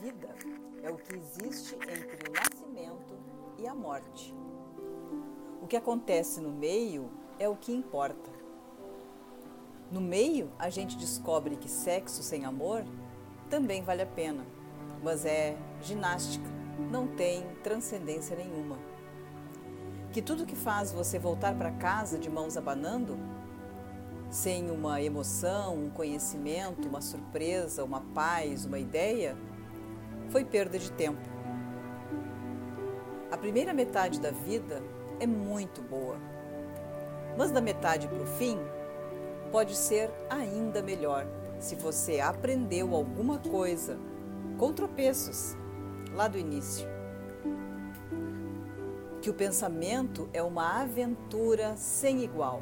Vida é o que existe entre o nascimento e a morte. O que acontece no meio é o que importa. No meio, a gente descobre que sexo sem amor também vale a pena, mas é ginástica, não tem transcendência nenhuma. Que tudo que faz você voltar para casa de mãos abanando, sem uma emoção, um conhecimento, uma surpresa, uma paz, uma ideia, foi perda de tempo. A primeira metade da vida é muito boa, mas da metade para o fim pode ser ainda melhor se você aprendeu alguma coisa com tropeços lá do início. Que o pensamento é uma aventura sem igual.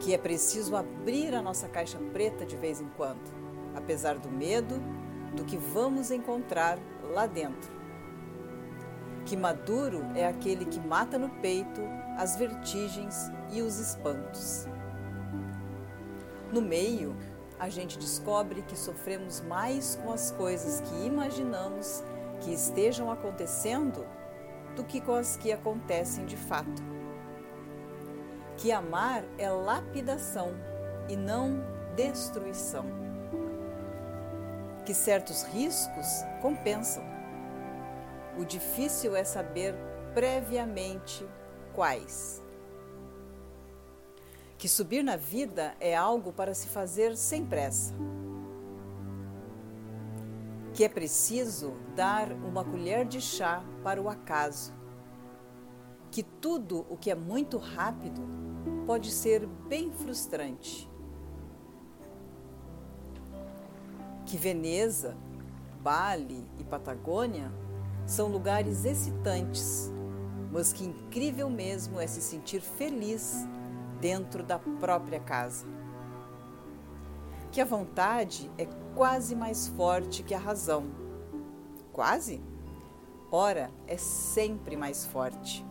Que é preciso abrir a nossa caixa preta de vez em quando, apesar do medo do que vamos encontrar lá dentro. Que maduro é aquele que mata no peito as vertigens e os espantos. No meio, a gente descobre que sofremos mais com as coisas que imaginamos que estejam acontecendo do que com as que acontecem de fato. Que amar é lapidação e não destruição. Que certos riscos compensam. O difícil é saber previamente quais que subir na vida é algo para se fazer sem pressa. Que é preciso dar uma colher de chá para o acaso. Que tudo o que é muito rápido pode ser bem frustrante. Que Veneza, Bali e Patagônia são lugares excitantes, mas que incrível mesmo é se sentir feliz dentro da própria casa. Que a vontade é quase mais forte que a razão. Quase? Ora, é sempre mais forte.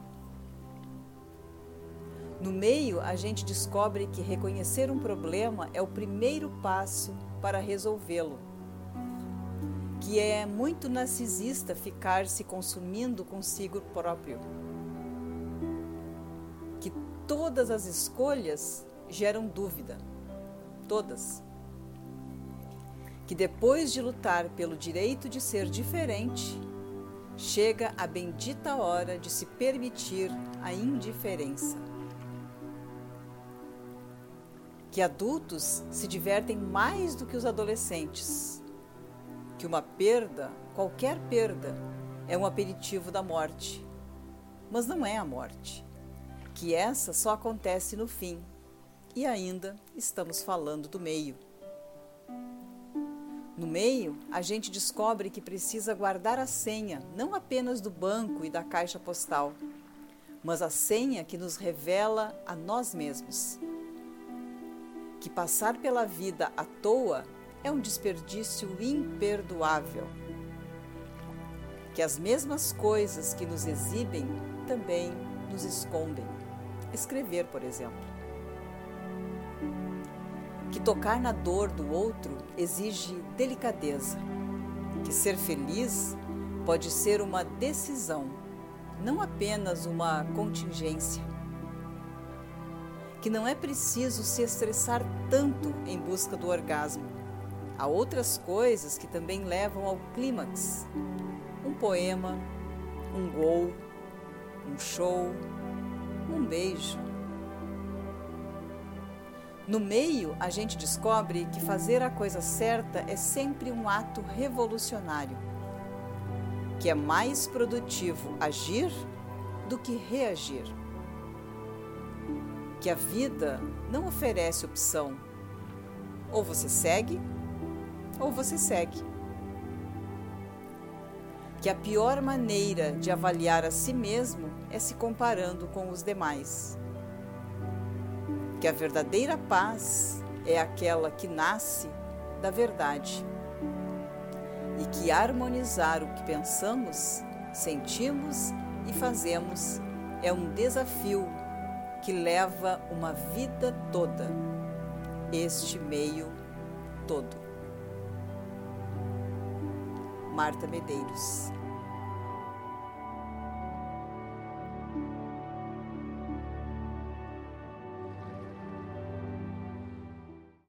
No meio, a gente descobre que reconhecer um problema é o primeiro passo para resolvê-lo. Que é muito narcisista ficar se consumindo consigo próprio todas as escolhas geram dúvida. Todas. Que depois de lutar pelo direito de ser diferente, chega a bendita hora de se permitir a indiferença. Que adultos se divertem mais do que os adolescentes. Que uma perda, qualquer perda, é um aperitivo da morte. Mas não é a morte que essa só acontece no fim. E ainda estamos falando do meio. No meio, a gente descobre que precisa guardar a senha, não apenas do banco e da caixa postal, mas a senha que nos revela a nós mesmos. Que passar pela vida à toa é um desperdício imperdoável. Que as mesmas coisas que nos exibem também nos escondem escrever, por exemplo. Que tocar na dor do outro exige delicadeza. Que ser feliz pode ser uma decisão, não apenas uma contingência. Que não é preciso se estressar tanto em busca do orgasmo. Há outras coisas que também levam ao clímax. Um poema, um gol, um show, um beijo. No meio, a gente descobre que fazer a coisa certa é sempre um ato revolucionário, que é mais produtivo agir do que reagir. Que a vida não oferece opção. Ou você segue, ou você segue. Que a pior maneira de avaliar a si mesmo é se comparando com os demais. Que a verdadeira paz é aquela que nasce da verdade. E que harmonizar o que pensamos, sentimos e fazemos é um desafio que leva uma vida toda, este meio todo. Marta Medeiros.